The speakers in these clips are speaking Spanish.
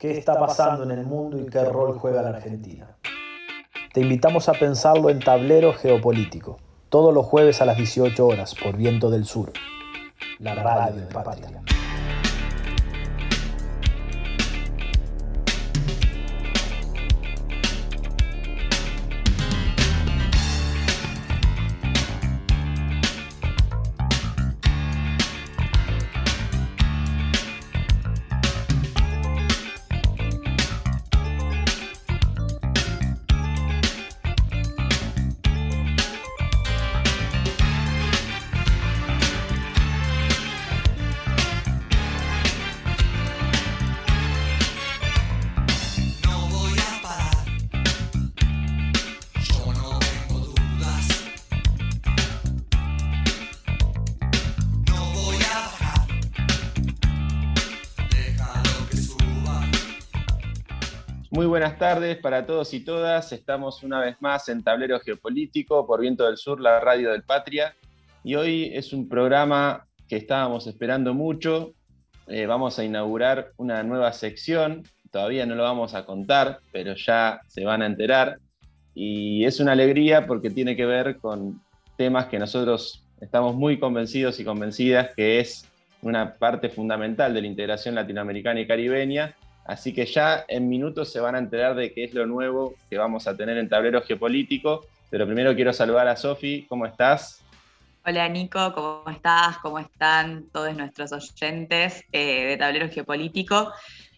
qué está pasando en el mundo y qué rol juega la Argentina. Te invitamos a pensarlo en Tablero Geopolítico, todos los jueves a las 18 horas por Viento del Sur, la radio de Patria. Tardes para todos y todas. Estamos una vez más en Tablero Geopolítico por Viento del Sur, la radio del Patria. Y hoy es un programa que estábamos esperando mucho. Eh, vamos a inaugurar una nueva sección. Todavía no lo vamos a contar, pero ya se van a enterar. Y es una alegría porque tiene que ver con temas que nosotros estamos muy convencidos y convencidas que es una parte fundamental de la integración latinoamericana y caribeña Así que ya en minutos se van a enterar de qué es lo nuevo que vamos a tener en Tablero Geopolítico. Pero primero quiero saludar a Sofi. ¿Cómo estás? Hola Nico, ¿cómo estás? ¿Cómo están todos nuestros oyentes eh, de Tablero Geopolítico?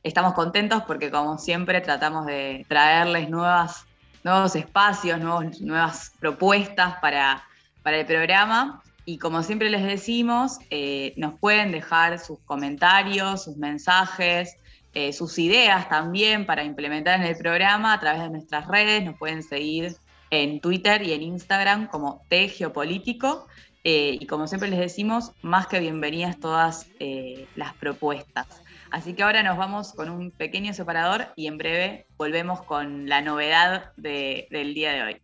Estamos contentos porque como siempre tratamos de traerles nuevas, nuevos espacios, nuevas propuestas para, para el programa. Y como siempre les decimos, eh, nos pueden dejar sus comentarios, sus mensajes, eh, sus ideas también para implementar en el programa a través de nuestras redes. Nos pueden seguir en Twitter y en Instagram como T Geopolítico. Eh, y como siempre les decimos, más que bienvenidas todas eh, las propuestas. Así que ahora nos vamos con un pequeño separador y en breve volvemos con la novedad del día de hoy.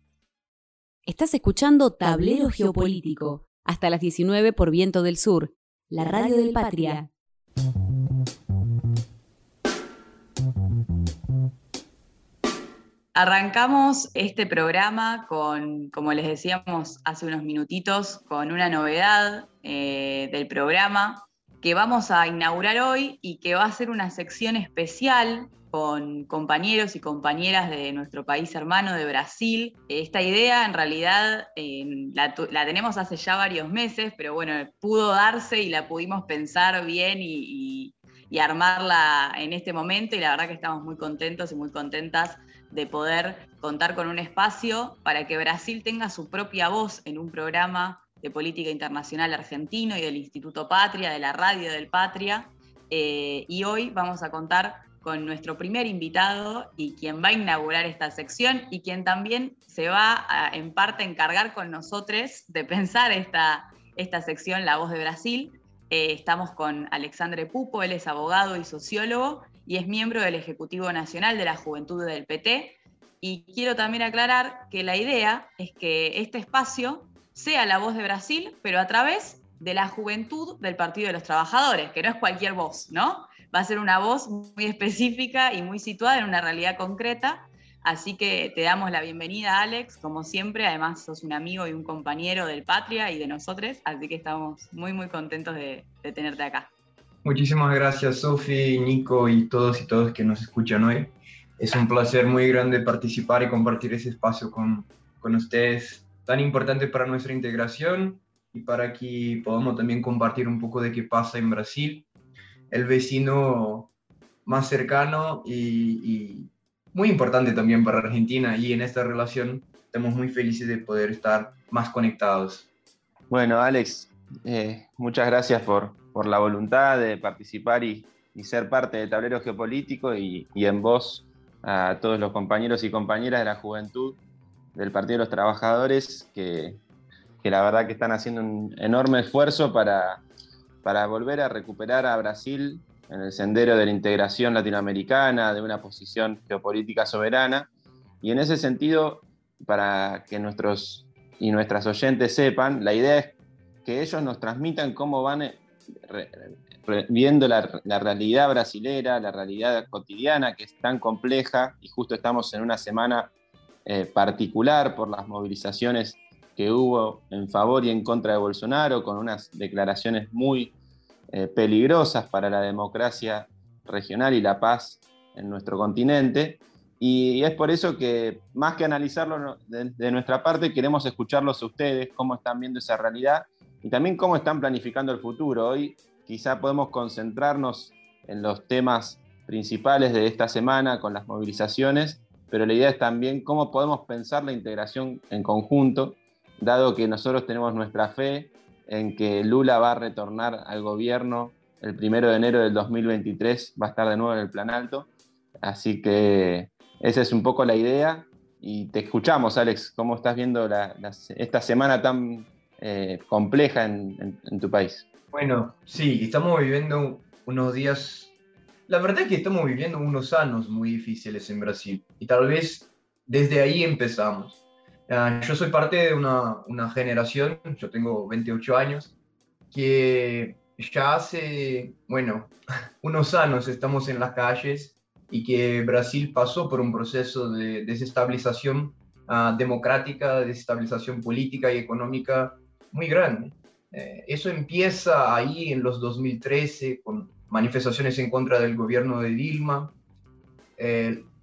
Estás escuchando Tablero Geopolítico hasta las 19 por Viento del Sur, la radio del Patria. Arrancamos este programa con, como les decíamos hace unos minutitos, con una novedad eh, del programa que vamos a inaugurar hoy y que va a ser una sección especial con compañeros y compañeras de nuestro país hermano de Brasil. Esta idea en realidad la, tenemos hace ya varios meses, pero bueno, pudo darse y la pudimos pensar bien y, y armarla en este momento y la verdad que estamos muy contentos y muy contentas de poder contar con un espacio para que Brasil tenga su propia voz en un programa de política internacional argentino y del Instituto Patria, de la radio del Patria. Eh, y hoy vamos a contar con nuestro primer invitado y quien va a inaugurar esta sección y quien también se va a, en parte encargar con nosotros de pensar esta, esta sección La Voz de Brasil. Eh, estamos con Alexandre Pupo, él es abogado y sociólogo y es miembro del Ejecutivo Nacional de la Juventud del PT. Y quiero también aclarar que la idea es que este espacio sea la voz de Brasil, pero a través de la juventud del Partido de los Trabajadores, que no es cualquier voz, ¿no? Va a ser una voz muy específica y muy situada en una realidad concreta. Así que te damos la bienvenida, Alex, como siempre. Además, sos un amigo y un compañero del Patria y de nosotros, así que estamos muy, muy contentos de, de tenerte acá. Muchísimas gracias, Sofi, Nico y todos y todas que nos escuchan hoy. Es un placer muy grande participar y compartir ese espacio con, con ustedes, tan importante para nuestra integración y para que podamos también compartir un poco de qué pasa en Brasil, el vecino más cercano y, y muy importante también para Argentina. Y en esta relación estamos muy felices de poder estar más conectados. Bueno, Alex, eh, muchas gracias por, por la voluntad de participar y, ser parte del tablero geopolítico y, en voz a todos los compañeros y compañeras de la juventud del Partido de los Trabajadores que, la verdad que están haciendo un enorme esfuerzo para, para volver a recuperar a Brasil en el sendero de la integración latinoamericana, de una posición geopolítica soberana. Y en ese sentido, para que nuestros y nuestras oyentes sepan, la idea es que ellos nos transmitan cómo van viendo la, realidad brasilera, la realidad cotidiana que es tan compleja y justo estamos en una semana eh, particular por las movilizaciones que hubo en favor y en contra de Bolsonaro, con unas declaraciones muy eh, peligrosas para la democracia regional y la paz en nuestro continente. Y es por eso que, más que analizarlo de, nuestra parte, queremos escucharlos a ustedes, cómo están viendo esa realidad y también cómo están planificando el futuro. Hoy quizá podemos concentrarnos en los temas principales de esta semana con las movilizaciones, pero la idea es también cómo podemos pensar la integración en conjunto, dado que nosotros tenemos nuestra fe en que Lula va a retornar al gobierno el primero de enero del 2023, va a estar de nuevo en el Plan Alto. Así que esa es un poco la idea. Y te escuchamos, Alex, ¿cómo estás viendo esta semana tan eh, compleja en, tu país? Bueno, sí, estamos viviendo unos días, la verdad es que estamos viviendo unos años muy difíciles en Brasil y tal vez desde ahí empezamos. Ah, yo soy parte de una, una, generación, yo tengo 28 años, que ya hace, bueno, unos años estamos en las calles y que Brasil pasó por un proceso de desestabilización uh, democrática, desestabilización política y económica muy grande. Eh, eso empieza ahí en los 2013 con manifestaciones en contra del gobierno de Dilma,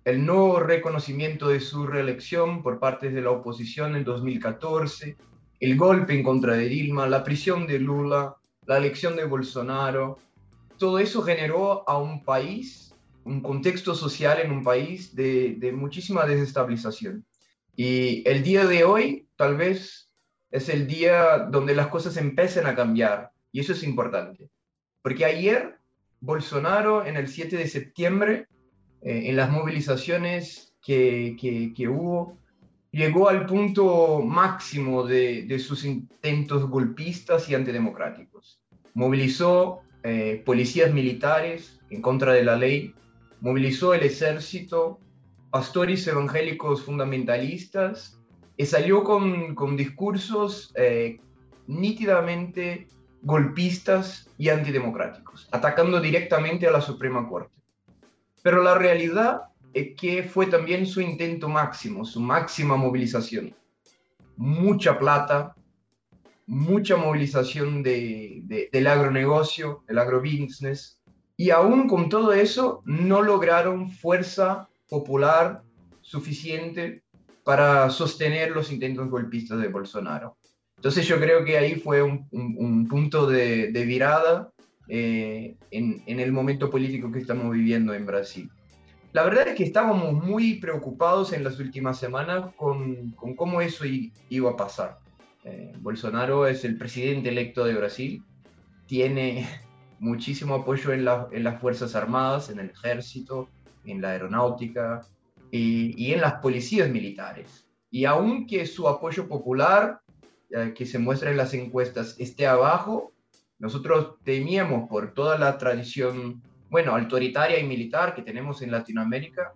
el no reconocimiento de su reelección por parte de la oposición en 2014, el golpe en contra de Dilma, la prisión de Lula, la elección de Bolsonaro, todo eso generó a un país un contexto social en un país de, de muchísima desestabilización. Y el día de hoy tal vez es el día donde las cosas empiecen a cambiar. Y eso es importante. Porque ayer Bolsonaro, en el 7 de septiembre, eh, en las movilizaciones que, que, hubo, llegó al punto máximo de, de, sus intentos golpistas y antidemocráticos. Movilizó eh, policías militares en contra de la ley, movilizó el ejército, pastores evangélicos fundamentalistas, y salió con, con discursos eh, nítidamente golpistas y antidemocráticos, atacando directamente a la Suprema Corte. Pero la realidad es que fue también su intento máximo, su máxima movilización. Mucha plata, mucha movilización de, del agronegocio, del agrobusiness, y aún con todo eso, no lograron fuerza popular suficiente para sostener los intentos golpistas de Bolsonaro. Entonces yo creo que ahí fue un, punto de, virada eh, en, el momento político que estamos viviendo en Brasil. La verdad es que estábamos muy preocupados en las últimas semanas con, cómo eso iba a pasar. Eh, Bolsonaro es el presidente electo de Brasil, tiene muchísimo apoyo en, las Fuerzas Armadas, en el ejército, en la aeronáutica y, en las policías militares. Y aunque su apoyo popular, eh, que se muestra en las encuestas, esté abajo, nosotros temíamos por toda la tradición, bueno, autoritaria y militar que tenemos en Latinoamérica,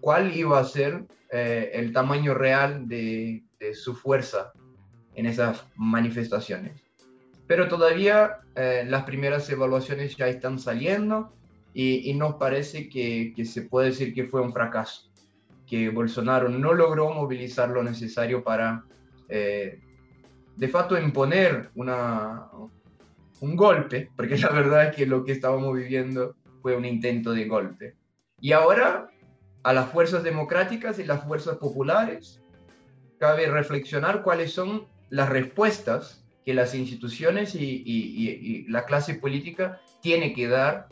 cuál iba a ser eh, el tamaño real de su fuerza en esas manifestaciones pero todavía eh, las primeras evaluaciones ya están saliendo y, nos parece que, se puede decir que fue un fracaso, que Bolsonaro no logró movilizar lo necesario para, eh, de facto, imponer una, un golpe, porque la verdad es que lo que estábamos viviendo fue un intento de golpe. Y ahora, a las fuerzas democráticas y las fuerzas populares, cabe reflexionar cuáles son las respuestas que las instituciones y, la clase política tiene que dar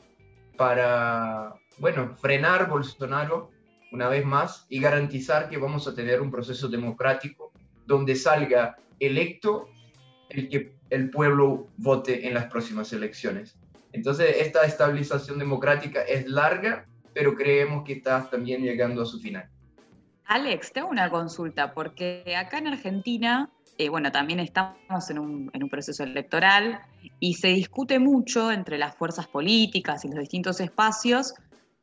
para, bueno, frenar Bolsonaro una vez más y garantizar que vamos a tener un proceso democrático donde salga electo el que el pueblo vote en las próximas elecciones. Entonces, esta estabilización democrática es larga, pero creemos que está también llegando a su final. Alex, tengo una consulta, porque acá en Argentina eh, bueno, también estamos en un, proceso electoral y se discute mucho entre las fuerzas políticas y los distintos espacios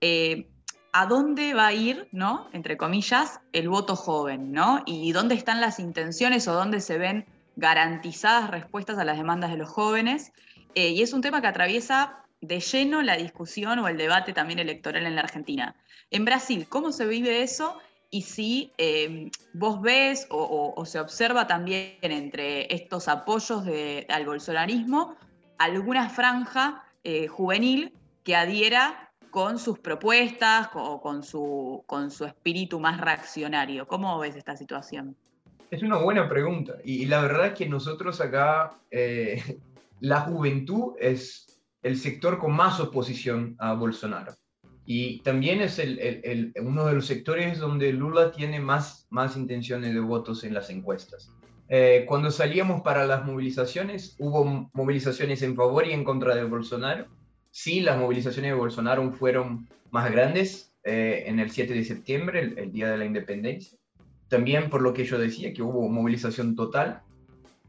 eh, a dónde va a ir, ¿no? Entre comillas, el voto joven, ¿no? Y dónde están las intenciones o dónde se ven garantizadas respuestas a las demandas de los jóvenes. Eh, y es un tema que atraviesa de lleno la discusión o el debate también electoral en la Argentina. En Brasil, ¿cómo se vive eso? Y si eh, vos ves o, se observa también entre estos apoyos al bolsonarismo alguna franja eh, juvenil que adhiera con sus propuestas o con su, con su espíritu más reaccionario. ¿Cómo ves esta situación? Es una buena pregunta. Y, la verdad es que nosotros acá, eh, la juventud es el sector con más oposición a Bolsonaro. Y también es el, uno de los sectores donde Lula tiene más, más intenciones de votos en las encuestas. Eh, cuando salíamos para las movilizaciones, hubo movilizaciones en favor y en contra de Bolsonaro. Sí, las movilizaciones de Bolsonaro fueron más grandes eh, en el 7 de septiembre, el, día de la independencia. También por lo que yo decía, que hubo movilización total,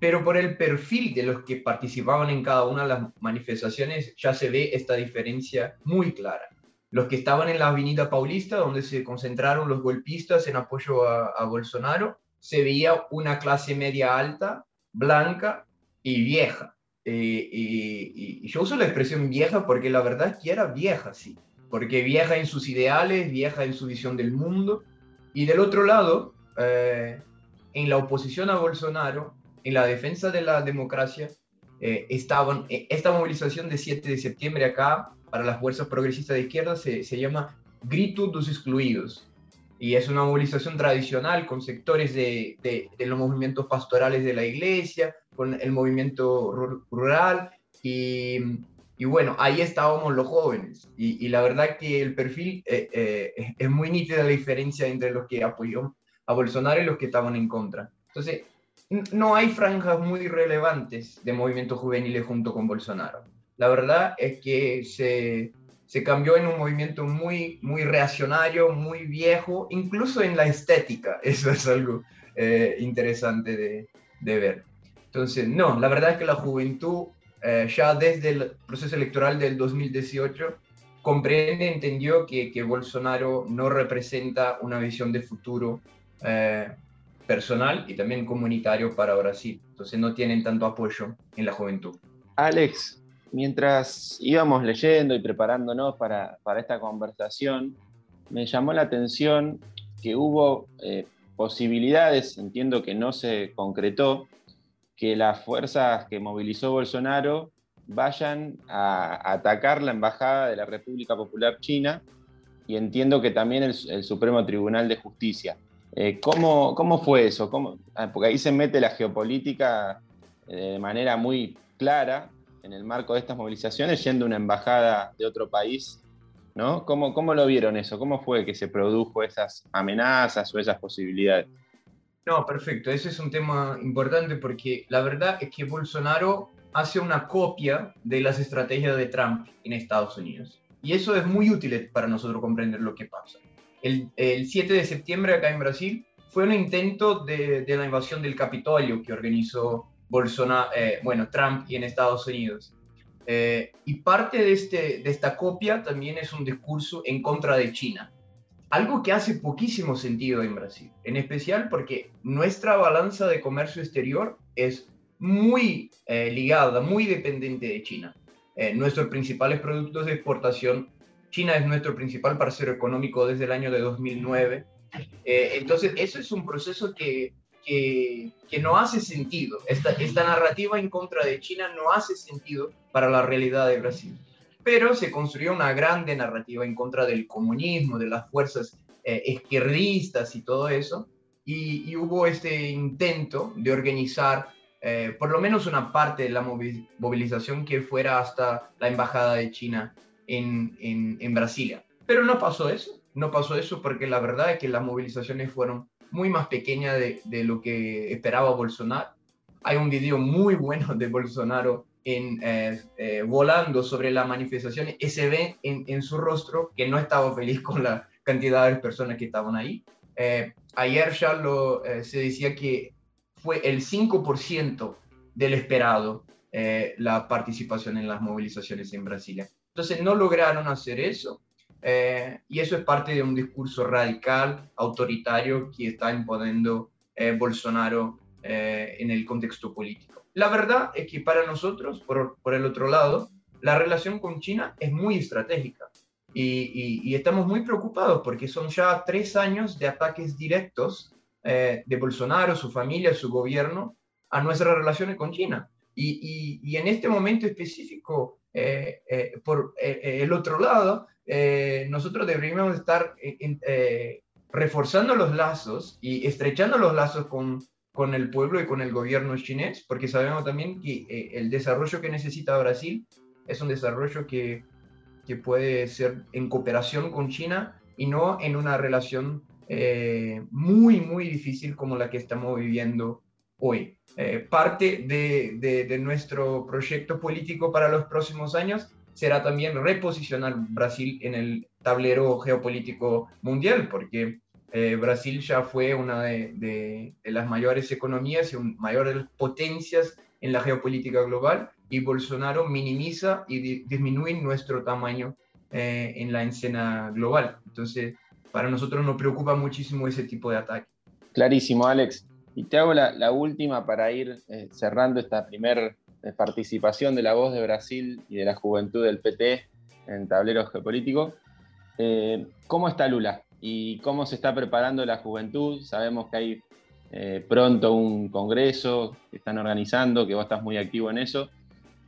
pero por el perfil de los que participaban en cada una de las manifestaciones ya se ve esta diferencia muy clara. Los que estaban en la Avenida Paulista, donde se concentraron los golpistas en apoyo a Bolsonaro, se veía una clase media alta, blanca y vieja. Eh, y, yo uso la expresión vieja porque la verdad es que era vieja, sí. Porque vieja en sus ideales, vieja en su visión del mundo. Y del otro lado, eh, en la oposición a Bolsonaro, en la defensa de la democracia, eh, estaban, esta movilización de 7 de septiembre acá, para las fuerzas progresistas de izquierda, se, se llama Grito dos Excluidos y es una movilización tradicional con sectores de, de, los movimientos pastorales de la iglesia, con el movimiento rural y, y bueno, ahí estábamos los jóvenes y, y la verdad que el perfil eh, eh, es muy nítida la diferencia entre los que apoyó a Bolsonaro y los que estaban en contra. Entonces, no hay franjas muy relevantes de movimientos juveniles junto con Bolsonaro. La verdad es que se, se cambió en un movimiento muy, muy reaccionario, muy viejo, incluso en la estética. Eso es algo eh, interesante de, de, ver. Entonces, no, la verdad es que la juventud eh, ya desde el proceso electoral del 2018 comprende, entendió que, que Bolsonaro no representa una visión de futuro eh, personal y también comunitario para Brasil. Entonces no tienen tanto apoyo en la juventud. Alex, mientras íbamos leyendo y preparándonos para, esta conversación, me llamó la atención que hubo eh, posibilidades, entiendo que no se concretó, que las fuerzas que movilizó Bolsonaro vayan a atacar la Embajada de la República Popular China y entiendo que también el, Supremo Tribunal de Justicia. Eh, ¿cómo, ¿cómo, fue eso? ¿Cómo? Ah, porque ahí se mete la geopolítica eh, de manera muy clara en el marco de estas movilizaciones yendo a una embajada de otro país, ¿no? ¿Cómo, ¿Cómo lo vieron eso? ¿Cómo fue que se produjo esas amenazas o esas posibilidades? No, perfecto. Ese es un tema importante porque la verdad es que Bolsonaro hace una copia de las estrategias de Trump en Estados Unidos. Y eso es muy útil para nosotros comprender lo que pasa. El, el 7 de septiembre acá en Brasil fue un intento de, de la invasión del Capitolio que organizó Bolsonaro, eh, bueno, Trump y en Estados Unidos. Eh, y parte de, este, de esta copia también es un discurso en contra de China. Algo que hace poquísimo sentido en Brasil, en especial porque nuestra balanza de comercio exterior es muy eh, ligada, muy dependiente de China. nuestros principales productos de exportación, China es nuestro principal parcero económico desde el año de 2009. entonces, eso es un proceso que que, no hace sentido. Esta, esta narrativa en contra de China no hace sentido para la realidad de Brasil. Pero se construyó una grande narrativa en contra del comunismo, de las fuerzas eh, izquierdistas y todo eso. Y, hubo este intento de organizar eh, por lo menos una parte de la movilización que fuera hasta la embajada de China en, en, en Brasilia. Pero no pasó eso, no pasó eso porque la verdad es que las movilizaciones fueron muy más pequeña de, de lo que esperaba Bolsonaro. Hay un video muy bueno de Bolsonaro en, eh, eh, volando sobre la manifestación y se ve en, en, su rostro que no estaba feliz con la cantidad de personas que estaban ahí. Eh, ayer ya lo, se decía que fue el 5% del esperado la participación en las movilizaciones en Brasilia. Entonces no lograron hacer eso eh, y eso es parte de un discurso radical, autoritario, que está imponiendo eh, Bolsonaro eh, en el contexto político. La verdad es que para nosotros, por, por el otro lado, la relación con China es muy estratégica y, estamos muy preocupados porque son ya tres años de ataques directos eh, de Bolsonaro, su familia, su gobierno a nuestras relaciones con China. Y, en este momento específico, eh, eh, por el otro lado, nosotros deberíamos estar reforzando los lazos y estrechando los lazos con, con el pueblo y con el gobierno chinés, porque sabemos también que eh, el desarrollo que necesita Brasil es un desarrollo que, que, puede ser en cooperación con China y no en una relación eh, muy, muy difícil como la que estamos viviendo hoy. Eh, parte de, de, nuestro proyecto político para los próximos años será también reposicionar Brasil en el tablero geopolítico mundial, porque eh, Brasil ya fue una de, las mayores economías y mayores potencias en la geopolítica global y Bolsonaro minimiza y disminuye nuestro tamaño eh, en la escena global. Entonces, para nosotros nos preocupa muchísimo ese tipo de ataque. Clarísimo, Alex. Y te hago la, última para ir eh, cerrando esta primera participación de la voz de Brasil y de la juventud del PT en tablero geopolítico. ¿Cómo está Lula? Y cómo se está preparando la juventud. Sabemos que hay eh, pronto un congreso que están organizando, que vos estás muy activo en eso,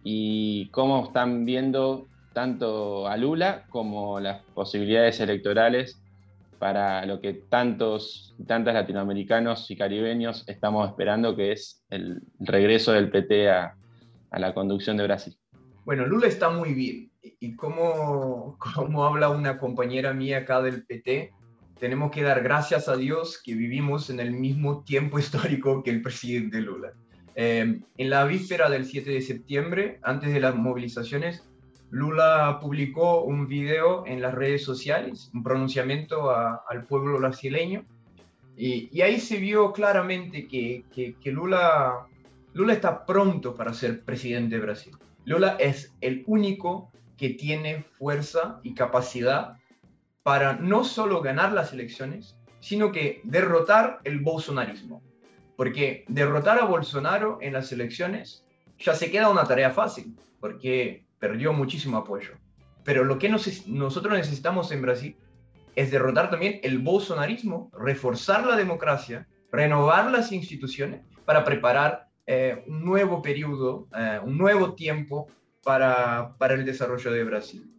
y cómo están viendo tanto a Lula como las posibilidades electorales para lo que tantos tantas latinoamericanos y caribeños estamos esperando, que es el regreso del PT a, a la conducción de Brasil. Bueno, Lula está muy bien. Y como, como habla una compañera mía acá del PT, tenemos que dar gracias a Dios que vivimos en el mismo tiempo histórico que el presidente Lula. Eh, en la víspera del 7 de septiembre, antes de las movilizaciones, Lula publicó un video en las redes sociales, un pronunciamiento al pueblo brasileño, y, ahí se vio claramente que, que, que, Lula, Lula está pronto para ser presidente de Brasil. Lula es el único que tiene fuerza y capacidad para no solo ganar las elecciones, sino que derrotar el bolsonarismo. Porque derrotar a Bolsonaro en las elecciones ya se queda una tarea fácil, porque perdió muchísimo apoyo. Pero lo que nosotros necesitamos en Brasil es derrotar también el bolsonarismo, reforzar la democracia, renovar las instituciones para preparar eh, un nuevo periodo, eh, un nuevo tiempo para, para el desarrollo de Brasil.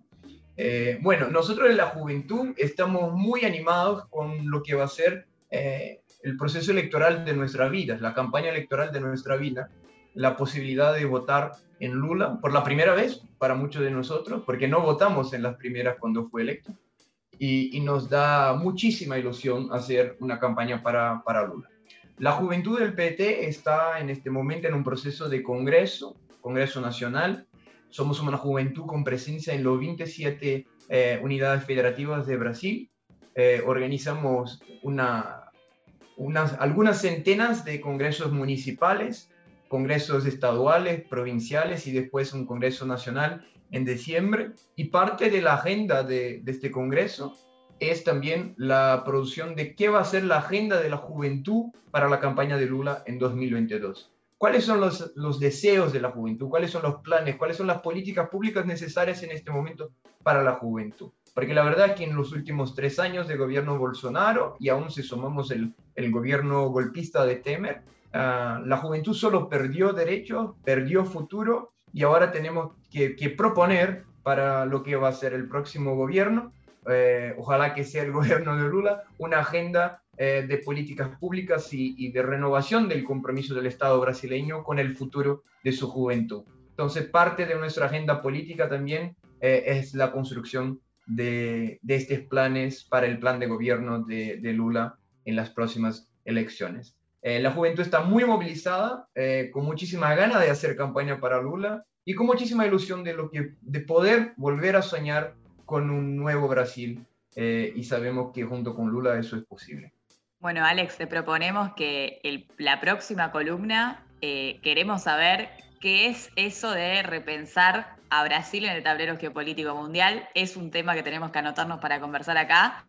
Eh, bueno, nosotros en la juventud estamos muy animados con lo que va a ser eh, el proceso electoral de nuestra vida, la campaña electoral de nuestra vida, la posibilidad de votar en Lula por la primera vez para muchos de nosotros, porque no votamos en las primeras cuando fue electo, y, nos da muchísima ilusión hacer una campaña para, para Lula. La juventud del PT está en este momento en un proceso de congreso, Congreso Nacional, somos una juventud con presencia en los 27 eh, unidades federativas de Brasil. Eh, organizamos una, unas, algunas centenas de congresos municipales, congresos estaduales, provinciales y después un congreso nacional en diciembre. Y parte de la agenda de este congreso es también la producción de qué va a ser la agenda de la juventud para la campaña de Lula en 2022 cuáles son los, los, deseos de la juventud, cuáles son los planes, cuáles son las políticas públicas necesarias en este momento para la juventud. Porque la verdad es que en los últimos tres años de gobierno Bolsonaro, y aún si sumamos el, el gobierno golpista de Temer, ah, la juventud solo perdió derechos, perdió futuro, y ahora tenemos que, que proponer para lo que va a ser el próximo gobierno, eh, ojalá que sea el gobierno de Lula, una agenda eh, de políticas públicas y, de renovación del compromiso del Estado brasileño con el futuro de su juventud. Entonces, parte de nuestra agenda política también eh, es la construcción de, estos planes para el plan de gobierno de, Lula en las próximas elecciones. Eh, la juventud está muy movilizada, con muchísima ganas de hacer campaña para Lula y con muchísima ilusión de, lo que, de poder volver a soñar con un nuevo Brasil. y sabemos que junto con Lula eso es posible. Bueno, Alex, te proponemos que la próxima columna eh, queremos saber qué es eso de repensar a Brasil en el tablero geopolítico mundial. Es un tema que tenemos que anotarnos para conversar acá.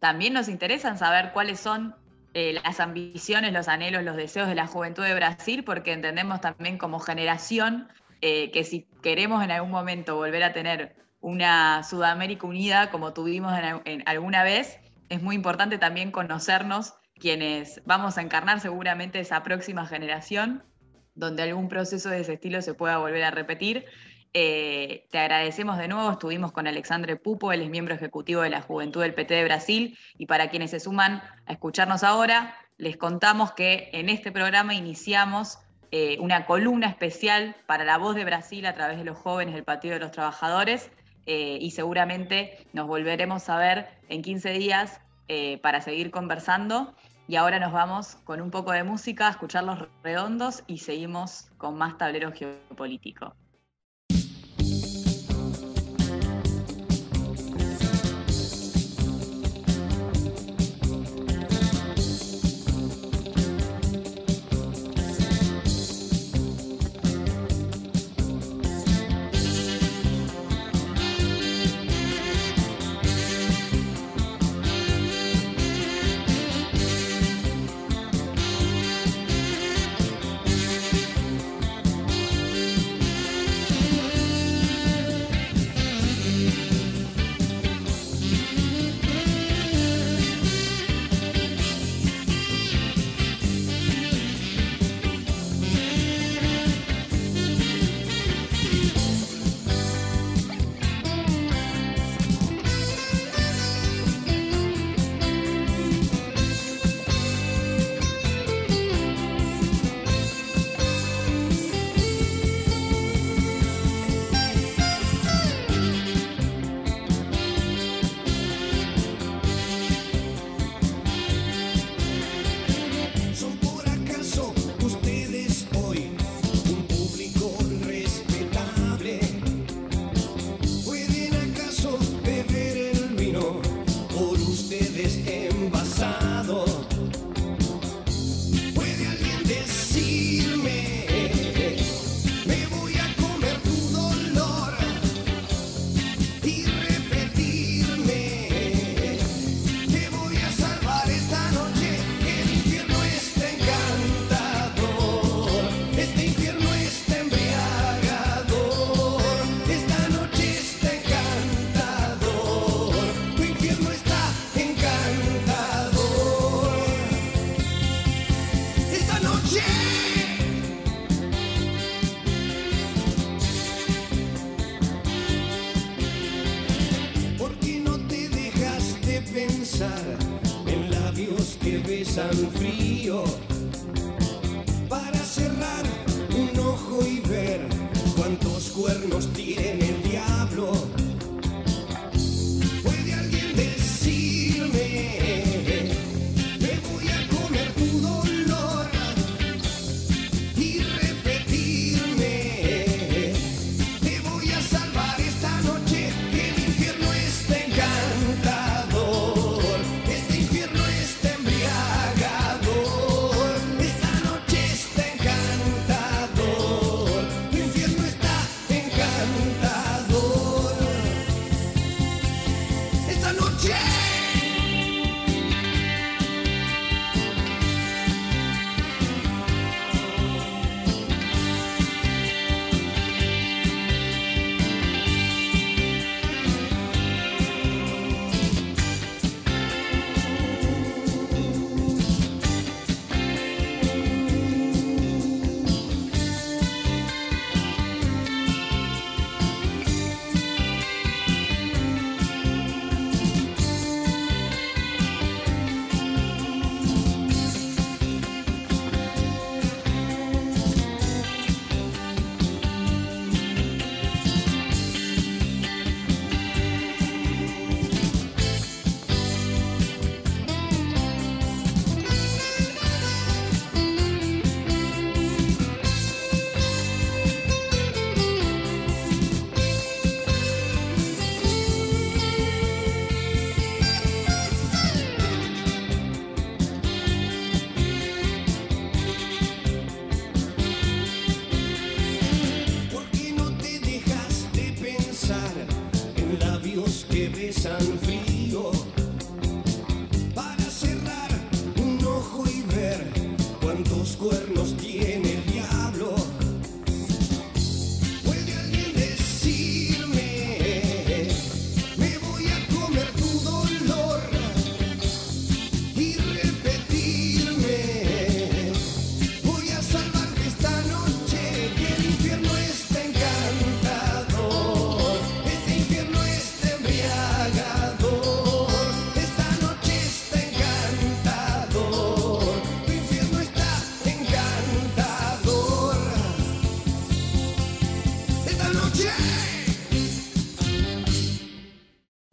También nos interesa saber cuáles son eh, las ambiciones, los anhelos, los deseos de la juventud de Brasil, porque entendemos también como generación eh, que si queremos en algún momento volver a tener una Sudamérica unida como tuvimos en, alguna vez, es muy importante también conocernos quienes vamos a encarnar seguramente esa próxima generación, donde algún proceso de ese estilo se pueda volver a repetir. Eh, te agradecemos de nuevo, estuvimos con Alexandre Pupo, él es miembro ejecutivo de la Juventud del PT de Brasil, y para quienes se suman a escucharnos ahora, les contamos que en este programa iniciamos eh, una columna especial para la voz de Brasil a través de los jóvenes del Partido de los Trabajadores, eh, y seguramente nos volveremos a ver en 15 días para seguir conversando. Y ahora nos vamos con un poco de música, a escuchar los redondos y seguimos con más tablero geopolítico.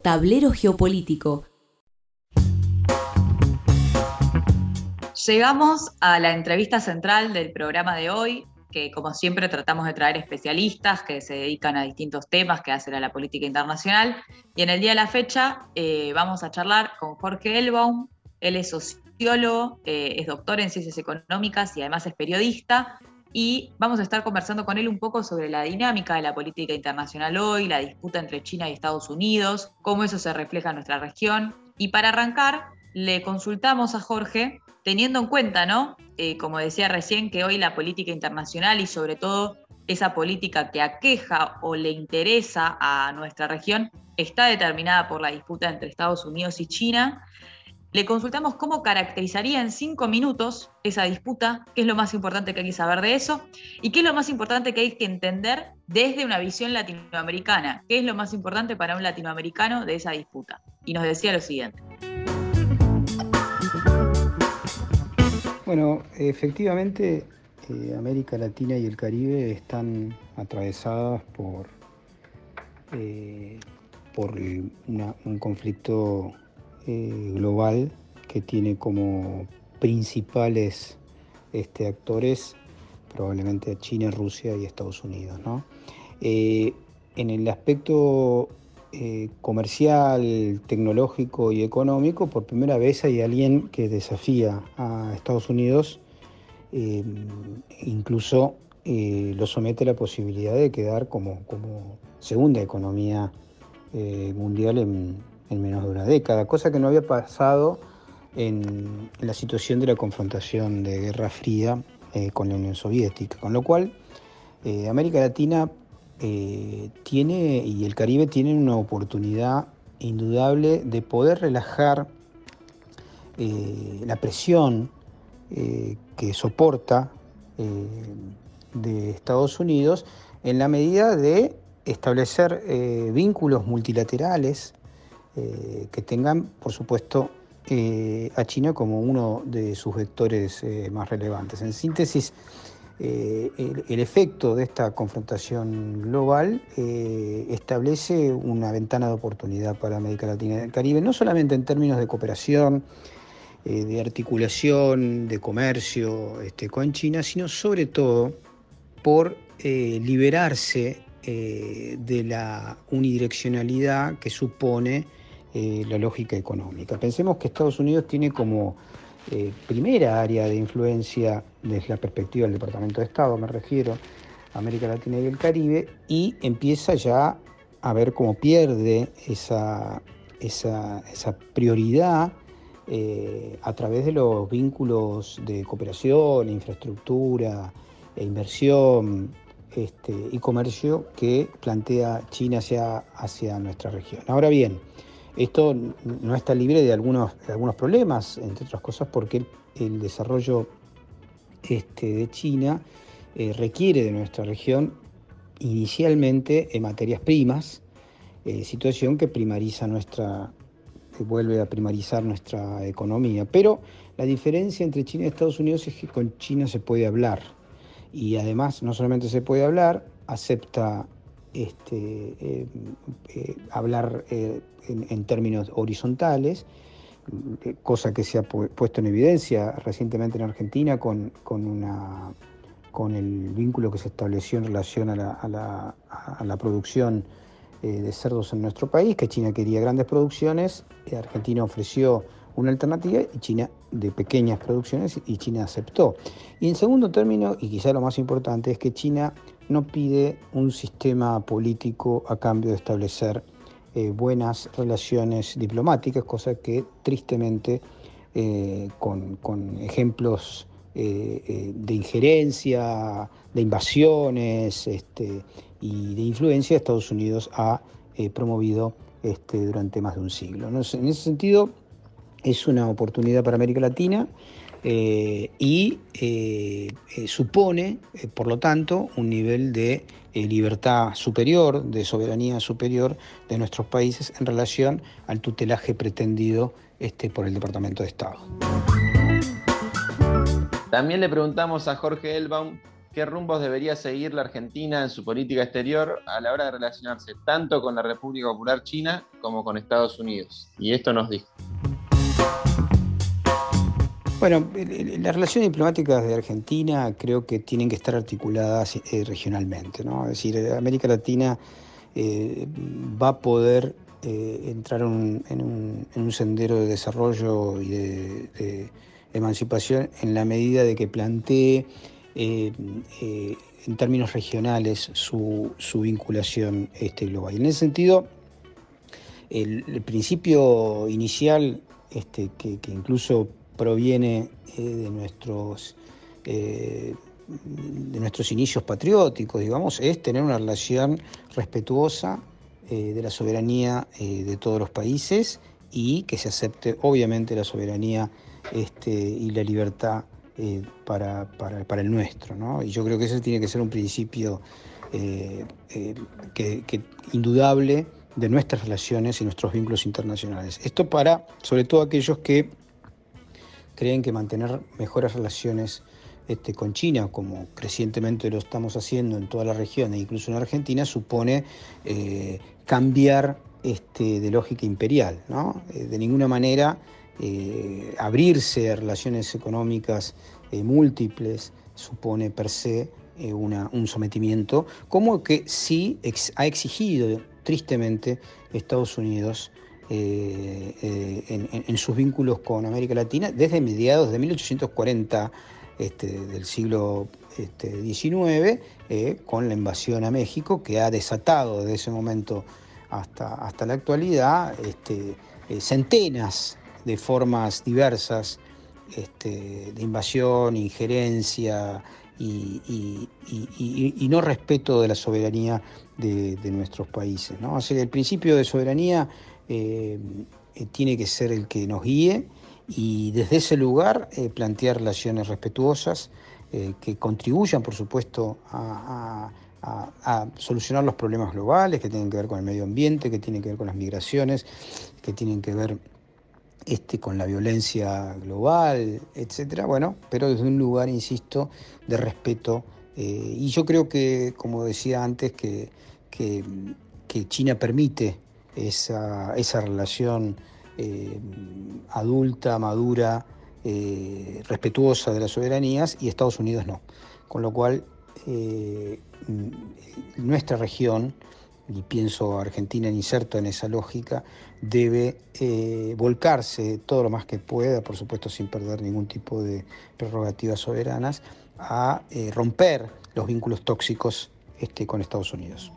Tablero Geopolítico. Llegamos a la entrevista central del programa de hoy, que como siempre tratamos de traer especialistas que se dedican a distintos temas que hacen a la política internacional. Y en el día de la fecha eh, vamos a charlar con Jorge Elbaum. Él es sociólogo, eh, es doctor en ciencias económicas y además es periodista y vamos a estar conversando con él un poco sobre la dinámica de la política internacional hoy, la disputa entre China y Estados Unidos, cómo eso se refleja en nuestra región. Y para arrancar, le consultamos a Jorge, teniendo en cuenta, ¿no? Eh, como decía recién, que hoy la política internacional y sobre todo esa política que aqueja o le interesa a nuestra región está determinada por la disputa entre Estados Unidos y China le consultamos cómo caracterizaría en cinco minutos esa disputa, qué es lo más importante que hay que saber de eso y qué es lo más importante que hay que entender desde una visión latinoamericana, qué es lo más importante para un latinoamericano de esa disputa. Y nos decía lo siguiente. Bueno, efectivamente eh, América Latina y el Caribe están atravesadas por, eh, por un conflicto eh, global que tiene como principales este, actores probablemente China, Rusia y Estados Unidos. Eh, en el aspecto eh, comercial, tecnológico y económico, por primera vez hay alguien que desafía a Estados Unidos, incluso lo somete a la posibilidad de quedar como, como segunda economía mundial en, en menos de una década, cosa que no había pasado en, la situación de la confrontación de Guerra Fría eh, con la Unión Soviética, con lo cual eh, América Latina eh, tiene y el Caribe tienen una oportunidad indudable de poder relajar la presión que soporta de Estados Unidos en la medida de establecer vínculos multilaterales eh, que tengan, por supuesto, eh, a China como uno de sus vectores eh, más relevantes. En síntesis, el, efecto de esta confrontación global establece una ventana de oportunidad para América Latina y el Caribe, no solamente en términos de cooperación, de articulación, de comercio este, con China, sino sobre todo por liberarse de la unidireccionalidad que supone eh, la lógica económica. Pensemos que Estados Unidos tiene como eh, primera área de influencia desde la perspectiva del Departamento de Estado, me refiero América Latina y el Caribe, y empieza ya a ver cómo pierde esa, esa, prioridad eh, a través de los vínculos de cooperación, infraestructura e inversión este, y comercio que plantea China hacia, hacia nuestra región. Ahora bien, esto no está libre de algunos, algunos problemas, entre otras cosas porque el, desarrollo este, de China eh, requiere de nuestra región inicialmente en materias primas, eh, situación que primariza nuestra, vuelve a primarizar nuestra economía. Pero la diferencia entre China y Estados Unidos es que con China se puede hablar. Y además no solamente se puede hablar, acepta este, eh, eh, hablar eh, en, términos horizontales, cosa que se ha puesto en evidencia recientemente en Argentina con, con, una, con el vínculo que se estableció en relación a la, a la, a la producción de cerdos en nuestro país, que China quería grandes producciones, Argentina ofreció una alternativa y China de pequeñas producciones y China aceptó. Y en segundo término, y quizá lo más importante, es que China no pide un sistema político a cambio de establecer eh, buenas relaciones diplomáticas, cosa que tristemente eh, con, ejemplos eh, de injerencia, de invasiones este, y de influencia, Estados Unidos ha promovido este, durante más de un siglo. En ese sentido, es una oportunidad para América Latina eh, y eh, eh, supone, por lo tanto, un nivel de libertad superior, de soberanía superior de nuestros países en relación al tutelaje pretendido este, por el Departamento de Estado. También le preguntamos a Jorge Elbaum qué rumbos debería seguir la Argentina en su política exterior a la hora de relacionarse tanto con la República Popular China como con Estados Unidos. Y esto nos dijo. Bueno, las relaciones diplomáticas de Argentina creo que tienen que estar articuladas eh, regionalmente, ¿no? Es decir, América Latina eh, va a poder eh, entrar en un, sendero de desarrollo y de, emancipación en la medida de que plantee en términos regionales su, vinculación este, global. En ese sentido, el, principio inicial este, que incluso proviene eh, de nuestros eh, de nuestros inicios patrióticos, digamos, es tener una relación respetuosa eh, de la soberanía de todos los países y que se acepte obviamente la soberanía este, y la libertad para, para, el nuestro. ¿no? Y yo creo que ese tiene que ser un principio que, indudable de nuestras relaciones y nuestros vínculos internacionales. Esto para, sobre todo, aquellos que creen que mantener mejores relaciones este, con China, como crecientemente lo estamos haciendo en toda la región e incluso en Argentina, supone eh, cambiar este, de lógica imperial. Eh, de ninguna manera eh, abrirse a relaciones económicas múltiples supone per se un sometimiento, como que sí ha exigido tristemente Estados Unidos eh, eh, en, sus vínculos con América Latina desde mediados de 1840 este, del siglo XIX, este, eh, con la invasión a México, que ha desatado desde ese momento hasta, hasta la actualidad este, centenas de formas diversas de invasión, injerencia y, no respeto de la soberanía de, nuestros países. ¿no? Así que el principio de soberanía eh, eh, tiene que ser el que nos guíe y desde ese lugar eh, plantear relaciones respetuosas que contribuyan, por supuesto, a, solucionar los problemas globales que tienen que ver con el medio ambiente, que tienen que ver con las migraciones, que tienen que ver este, con la violencia global, etcétera. Bueno, pero desde un lugar, insisto, de respeto. y yo creo que, como decía antes, que, que China permite esa, esa relación eh, adulta, madura, eh, respetuosa de las soberanías y Estados Unidos no. Con lo cual, eh, nuestra región, y pienso Argentina inserto en esa lógica, debe volcarse todo lo más que pueda, por supuesto sin perder ningún tipo de prerrogativas soberanas, a romper los vínculos tóxicos este, con Estados Unidos.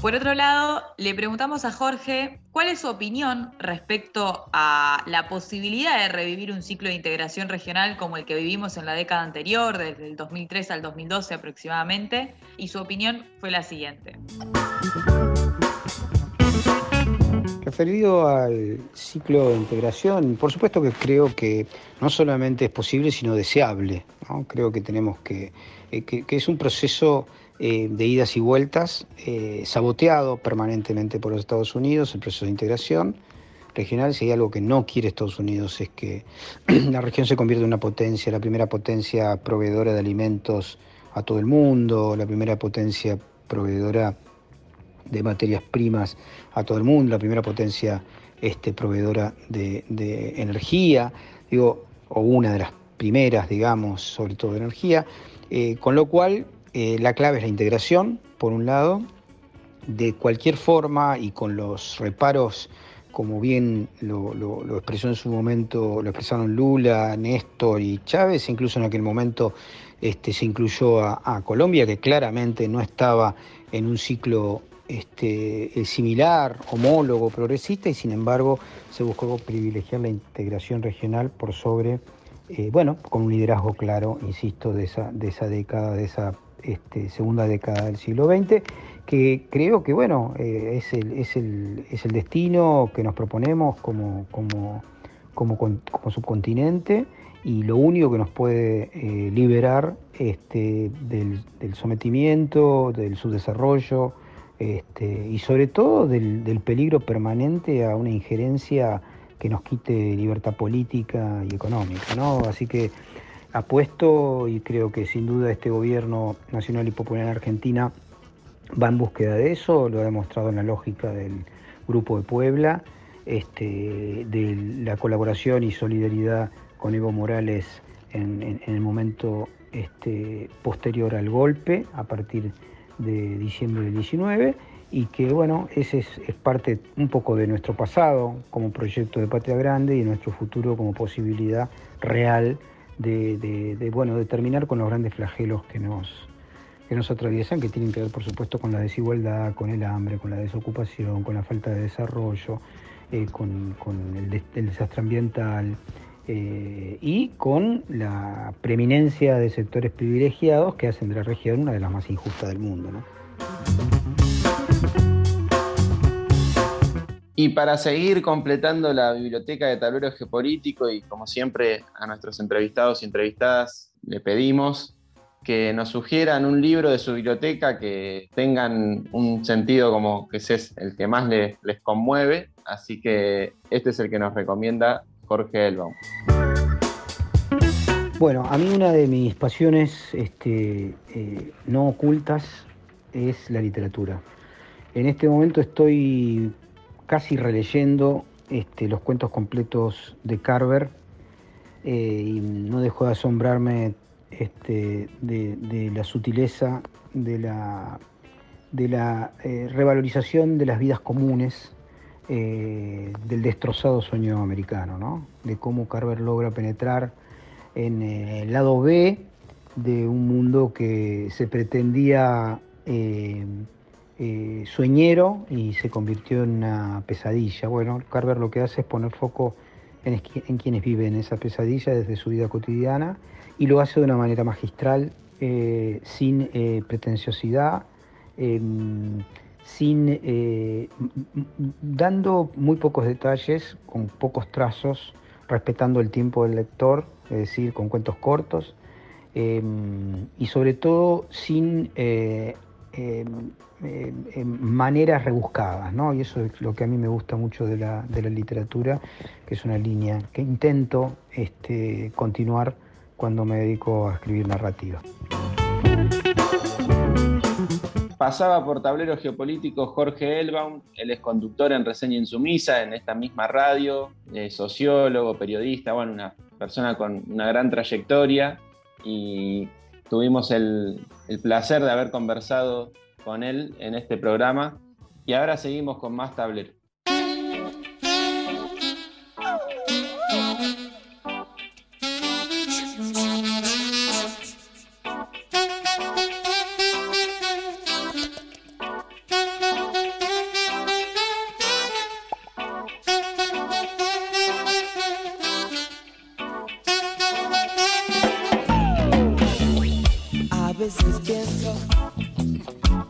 Por otro lado, le preguntamos a Jorge cuál es su opinión respecto a la posibilidad de revivir un ciclo de integración regional como el que vivimos en la década anterior, desde el 2003 al 2012 aproximadamente, y su opinión fue la siguiente. Referido al ciclo de integración, por supuesto que creo que no solamente es posible, sino deseable. Creo que tenemos que, eh, que es un proceso eh, de idas y vueltas, eh, saboteado permanentemente por los Estados Unidos, el proceso de integración regional. Si hay algo que no quiere Estados Unidos es que la región se convierta en una potencia, la primera potencia proveedora de alimentos a todo el mundo, la primera potencia proveedora de materias primas a todo el mundo, la primera potencia este, proveedora de, energía, digo, o una de las primeras, digamos, sobre todo de energía, eh, con lo cual eh, la clave es la integración, por un lado, de cualquier forma y con los reparos, como bien lo, expresó en su momento, lo expresaron Lula, Néstor y Chávez, incluso en aquel momento este, se incluyó a, Colombia, que claramente no estaba en un ciclo este, similar, homólogo, progresista, y sin embargo se buscó privilegiar la integración regional por sobre, eh, bueno, con un liderazgo claro, insisto, de esa, de esa década, de esa este, segunda década del siglo XX, que creo que bueno, eh, es, el, es, el, es, el, destino que nos proponemos como, como, como, subcontinente y lo único que nos puede eh, liberar este, del, sometimiento, del subdesarrollo este, y sobre todo del, peligro permanente a una injerencia que nos quite libertad política y económica. ¿no? Así que apuesto y creo que sin duda este gobierno nacional y popular en Argentina va en búsqueda de eso, lo ha demostrado en la lógica del Grupo de Puebla, este, de la colaboración y solidaridad con Evo Morales en, el momento este, posterior al golpe, a partir de diciembre del 19, y que bueno, ese es, parte un poco de nuestro pasado como proyecto de Patria Grande y nuestro futuro como posibilidad real de, bueno, de terminar con los grandes flagelos que nos, que nos atraviesan, que tienen que ver por supuesto con la desigualdad, con el hambre, con la desocupación, con la falta de desarrollo, eh, con, el, desastre ambiental eh, y con la preeminencia de sectores privilegiados que hacen de la región una de las más injustas del mundo. Y para seguir completando la biblioteca de tablero geopolítico y como siempre a nuestros entrevistados y entrevistadas le pedimos que nos sugieran un libro de su biblioteca que tengan un sentido como que es el que más les, conmueve. Así que este es el que nos recomienda Jorge Elbaum. Bueno, a mí una de mis pasiones este, eh, no ocultas es la literatura. En este momento estoy casi releyendo este, los cuentos completos de Carver eh, y no dejo de asombrarme este, de, la sutileza, de la, eh, revalorización de las vidas comunes, eh, del destrozado sueño americano, ¿no? de cómo Carver logra penetrar en el lado B de un mundo que se pretendía sueñero y se convirtió en una pesadilla. Bueno, Carver lo que hace es poner foco en, en quienes viven esa pesadilla desde su vida cotidiana y lo hace de una manera magistral, eh, sin eh, pretenciosidad, em, sin, eh, dando muy pocos detalles, con pocos trazos, respetando el tiempo del lector, es decir, con cuentos cortos, em, y sobre todo sin maneras rebuscadas, ¿no? Y eso es lo que a mí me gusta mucho de la, de la literatura, que es una línea que intento este, continuar cuando me dedico a escribir narrativa. Pasaba por tablero geopolítico Jorge Elbaum, él es conductor en Reseña Insumisa en esta misma radio, sociólogo, periodista, bueno, una persona con una gran trayectoria y tuvimos el, el placer de haber conversado con él en este programa y ahora seguimos con más tablero.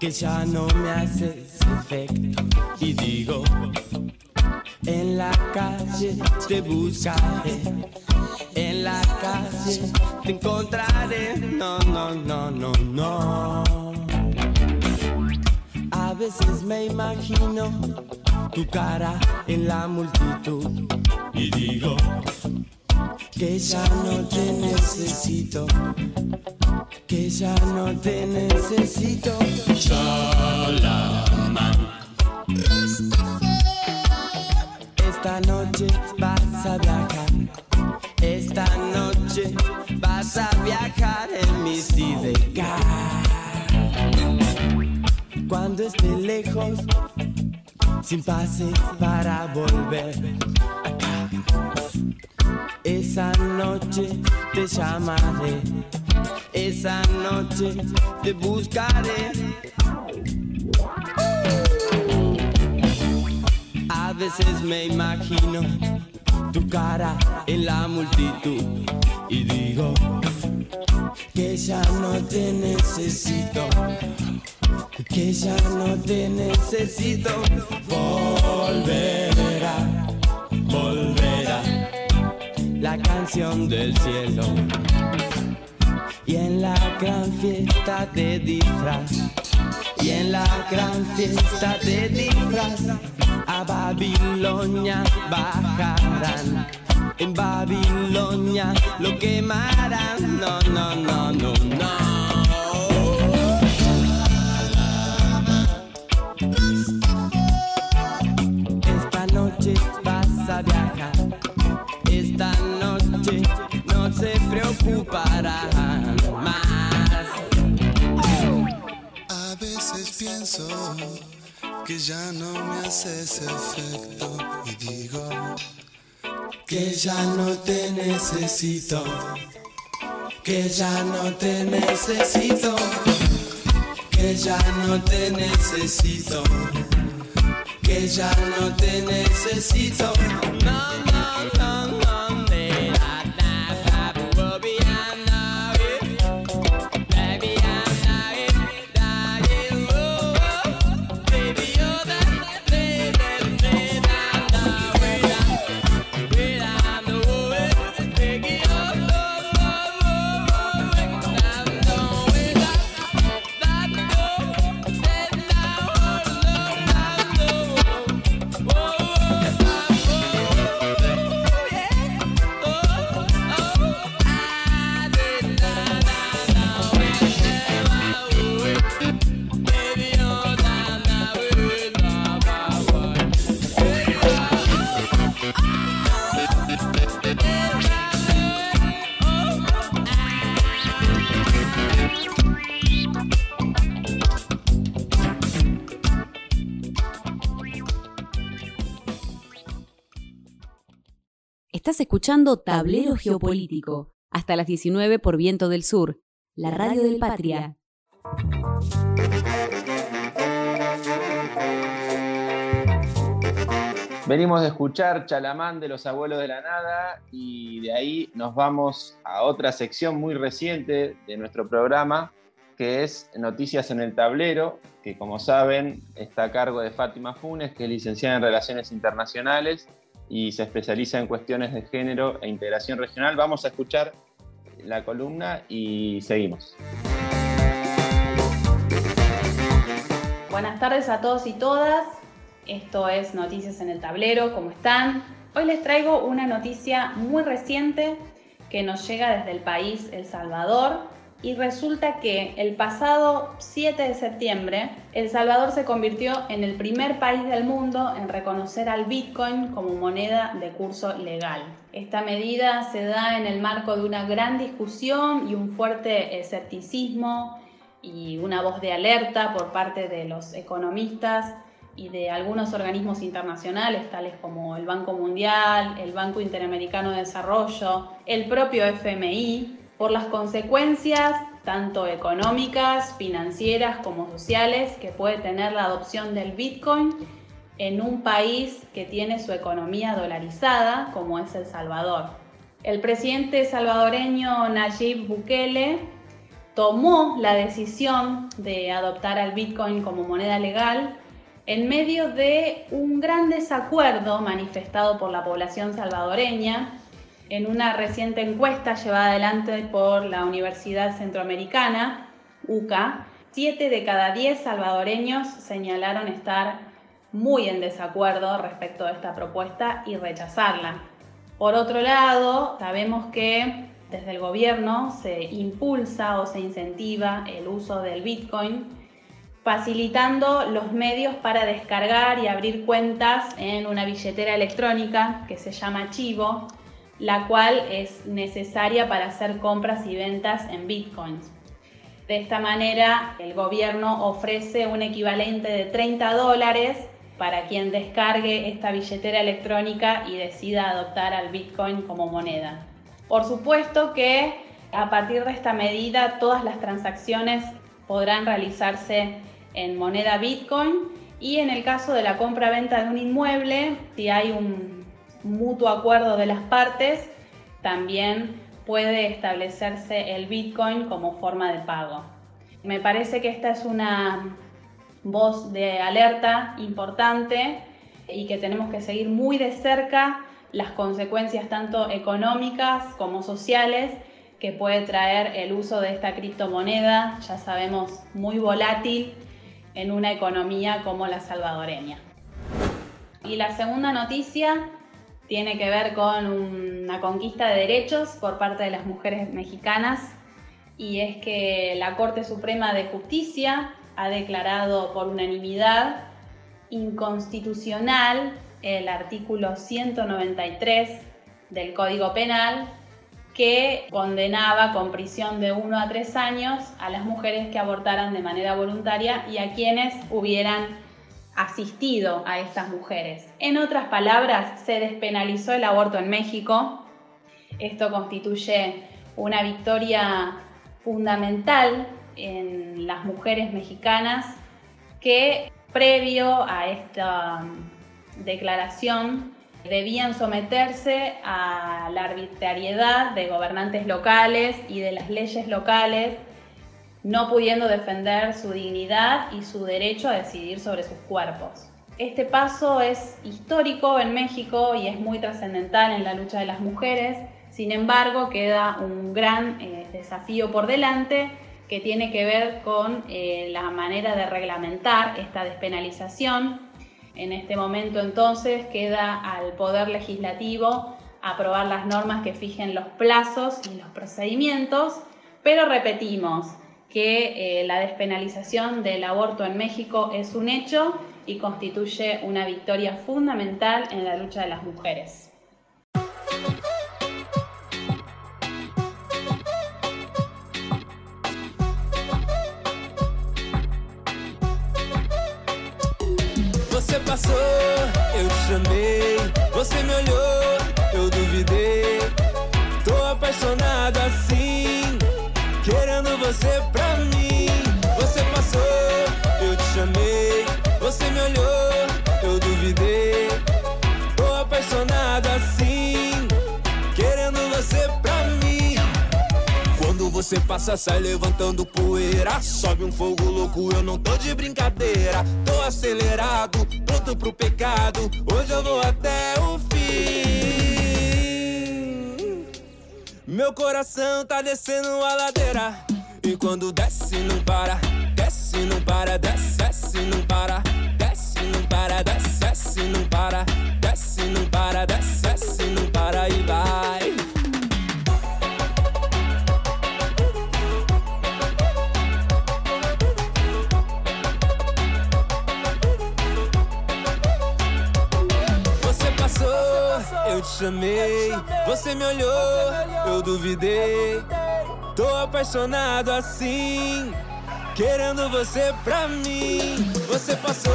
Ya no me haces efecto. Y digo, en la calle te buscaré, en la calle te encontraré, no, no, no, no, no. A veces me imagino tu cara en la multitud. Y digo que ya no te necesito que ya no te necesito. Chalaman. Esta noche vas a viajar. Esta noche vas a viajar en mi sidecar. Cuando esté lejos, sin pase para volver acá. Esa noche te llamaré esa noche te buscaré. A veces me imagino tu cara en la multitud y digo que ya no te necesito, que ya no te necesito. Volverá, volverá la canción del cielo y en la gran fiesta de disfraz y en la gran fiesta de disfraz a Babilonia bajarán. En Babilonia lo quemarán. Que ya no me haces efecto y digo que ya no te necesito, que ya no te necesito, que ya no te necesito, que ya no te necesito. No, Estás escuchando Tablero Geopolítico, hasta las 19 por Viento del Sur, la radio del Patria. Venimos de escuchar Chalamán de los Abuelos de la Nada y de ahí nos vamos a otra sección muy reciente de nuestro programa, que es Noticias en el Tablero, que como saben está a cargo de Fátima Funes, que es licenciada en Relaciones Internacionales y se especializa en cuestiones de género e integración regional. Vamos a escuchar la columna y seguimos. Buenas tardes a todos y todas. Esto es Noticias en el Tablero. ¿Cómo están? Hoy les traigo una noticia muy reciente que nos llega desde el país El Salvador y resulta que el pasado 7 de septiembre El Salvador se convirtió en el primer país del mundo en reconocer al Bitcoin como moneda de curso legal. Esta medida se da en el marco de una gran discusión y un fuerte escepticismo y una voz de alerta por parte de los economistas y de algunos organismos internacionales, tales como el Banco Mundial, el Banco Interamericano de Desarrollo, el propio FMI, por las consecuencias tanto económicas, financieras como sociales que puede tener la adopción del Bitcoin en un país que tiene su economía dolarizada, como es El Salvador. El presidente salvadoreño Nayib Bukele tomó la decisión de adoptar al Bitcoin como moneda legal en medio de un gran desacuerdo manifestado por la población salvadoreña en una reciente encuesta llevada adelante por la Universidad Centroamericana, UCA, 7 de cada 10 salvadoreños señalaron estar muy en desacuerdo respecto a esta propuesta y rechazarla. Por otro lado, sabemos que desde el gobierno se impulsa o se incentiva el uso del Bitcoin, facilitando los medios para descargar y abrir cuentas en una billetera electrónica que se llama Chivo, la cual es necesaria para hacer compras y ventas en bitcoins. De esta manera, el gobierno ofrece un equivalente de 30 dólares para quien descargue esta billetera electrónica y decida adoptar al bitcoin como moneda. Por supuesto que a partir de esta medida todas las transacciones podrán realizarse en moneda bitcoin y en el caso de la compra-venta de un inmueble, si hay un mutuo acuerdo de las partes, también puede establecerse el Bitcoin como forma de pago. Me parece que esta es una voz de alerta importante y que tenemos que seguir muy de cerca las consecuencias tanto económicas como sociales que puede traer el uso de esta criptomoneda, ya sabemos, muy volátil en una economía como la salvadoreña. Y la segunda noticia tiene que ver con una conquista de derechos por parte de las mujeres mexicanas y es que la Corte Suprema de Justicia ha declarado por unanimidad inconstitucional el artículo 193 del Código Penal que condenaba con prisión de 1 a 3 años a las mujeres que abortaran de manera voluntaria y a quienes hubieran asistido a estas mujeres. En otras palabras, se despenalizó el aborto en México. Esto constituye una victoria fundamental en las mujeres mexicanas que previo a esta declaración debían someterse a la arbitrariedad de gobernantes locales y de las leyes locales, no pudiendo defender su dignidad y su derecho a decidir sobre sus cuerpos. Este paso es histórico en México y es muy trascendental en la lucha de las mujeres, sin embargo queda un gran eh, desafío por delante que tiene que ver con eh, la manera de reglamentar esta despenalización. En este momento entonces queda al Poder Legislativo aprobar las normas que fijen los plazos y los procedimientos, pero repetimos que eh, la despenalización del aborto en México es un hecho y constituye una victoria fundamental en la lucha de las mujeres. chamei, você me você pra mim. Você passou, eu te chamei, você me olhou, eu duvidei. Tô apaixonado assim, querendo você pra mim. Quando você passa, sai levantando poeira. Sobe um fogo louco, eu não tô de brincadeira. Tô acelerado, pronto pro pecado. Hoje eu vou até o fim. Meu coração tá descendo a ladeira. E quando desce, não para. Desce, não para. Desce, desce, não para. Desce, não para. Desce, desce, não para. Desce, não para. Desce, desce, não para. E vai. Você passou, eu te chamei. Você me olhou, eu duvidei. Tô apaixonado assim, querendo você pra mim. Você passou,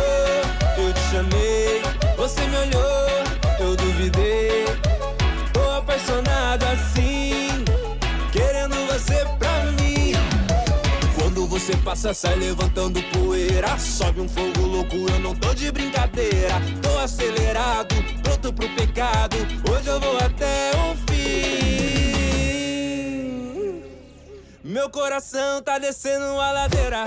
eu te chamei. Você me olhou, eu duvidei. Tô apaixonado assim, querendo você pra mim. Quando você passa, sai levantando poeira. Sobe um fogo louco, eu não tô de brincadeira. Tô acelerado, pronto pro pecado. Hoje eu vou até o Meu coração tá descendo a ladeira.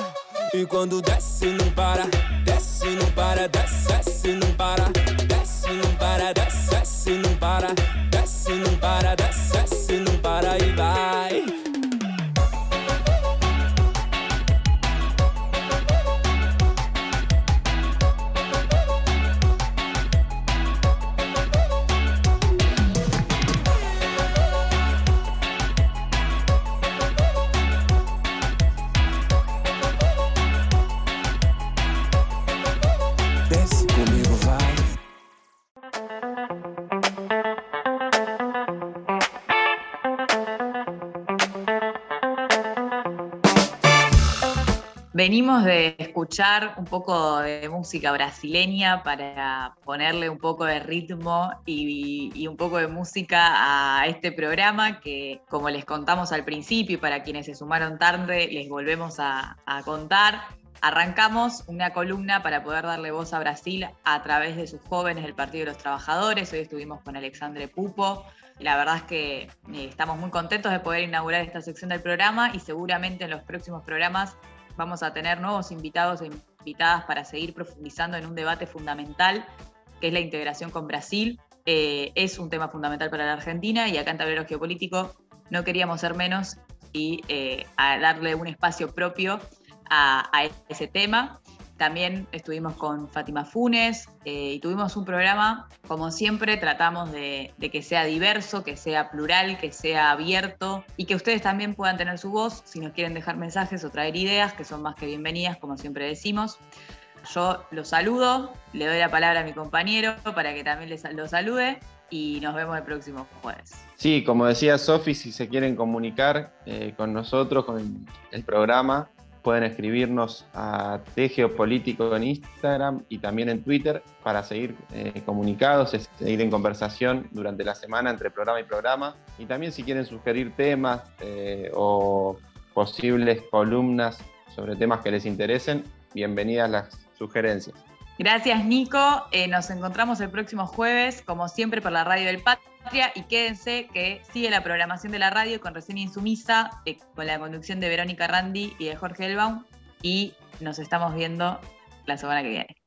E quando desce, não para. Desce, não para. Desce, desce, não para. Desce, não para. Desce, desce, não para. Desce, não para. Desce, desce, escuchar un poco de música brasileña para ponerle un poco de ritmo y, un poco de música a este programa que, como les contamos al principio para quienes se sumaron tarde, les volvemos a, a contar. Arrancamos una columna para poder darle voz a Brasil a través de sus jóvenes del Partido de los Trabajadores. Hoy estuvimos con Alexandre Pupo. La verdad es que eh, estamos muy contentos de poder inaugurar esta sección del programa y seguramente en los próximos programas vamos a tener nuevos invitados e invitadas para seguir profundizando en un debate fundamental que es la integración con Brasil. Eh, es un tema fundamental para la Argentina y acá en Tablero Geopolítico no queríamos ser menos y eh, a darle un espacio propio a, a ese tema. También estuvimos con Fátima Funes eh, y tuvimos un programa, como siempre, tratamos de, que sea diverso, que sea plural, que sea abierto y que ustedes también puedan tener su voz si nos quieren dejar mensajes o traer ideas, que son más que bienvenidas, como siempre decimos. Yo los saludo, le doy la palabra a mi compañero para que también les, lo salude y nos vemos el próximo jueves. Sí, como decía Sofi, si se quieren comunicar eh, con nosotros, con el programa, pueden escribirnos a Tegeopolítico en Instagram y también en Twitter para seguir eh, comunicados, seguir en conversación durante la semana entre programa y programa. Y también si quieren sugerir temas eh, o posibles columnas sobre temas que les interesen, bienvenidas las sugerencias. Gracias, Nico. Eh, nos encontramos el próximo jueves, como siempre, por la radio del Patria. Y quédense que sigue la programación de la radio con Reseña Insumisa, eh, con la conducción de Verónica Randi y de Jorge Elbaum. Y nos estamos viendo la semana que viene.